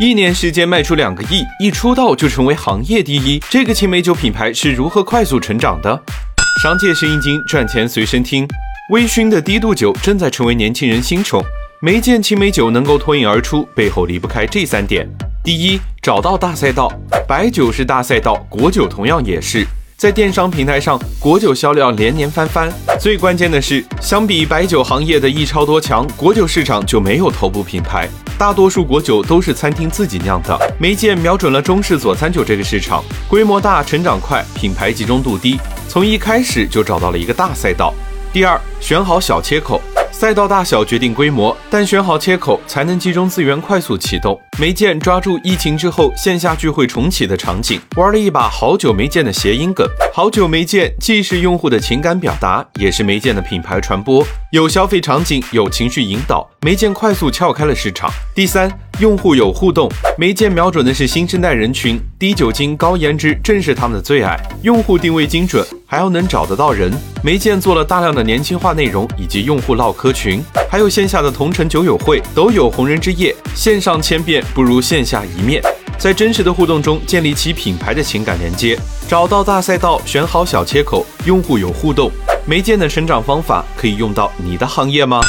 一年时间卖出两个亿，一出道就成为行业第一，这个青梅酒品牌是如何快速成长的？商界生意经，赚钱随身听。微醺的低度酒正在成为年轻人新宠，没见青梅酒能够脱颖而出，背后离不开这三点：第一，找到大赛道，白酒是大赛道，果酒同样也是。在电商平台上，果酒销量连年翻番。最关键的是，相比白酒行业的一超多强，果酒市场就没有头部品牌，大多数果酒都是餐厅自己酿的。梅见瞄准了中式佐餐酒这个市场，规模大，成长快，品牌集中度低，从一开始就找到了一个大赛道。第二，选好小切口。赛道大小决定规模，但选好切口才能集中资源，快速启动。梅见抓住疫情之后线下聚会重启的场景，玩了一把好久没见的谐音梗。好久没见，既是用户的情感表达，也是梅见的品牌传播。有消费场景，有情绪引导，梅见快速撬开了市场。第三，用户有互动，梅见瞄准的是新生代人群，低酒精、高颜值正是他们的最爱。用户定位精准，还要能找得到人。梅见做了大量的年轻化内容，以及用户唠嗑群，还有线下的同城酒友会，都有红人之夜。线上千遍不如线下一面，在真实的互动中建立起品牌的情感连接，找到大赛道，选好小切口，用户有互动。媒介的成长方法可以用到你的行业吗？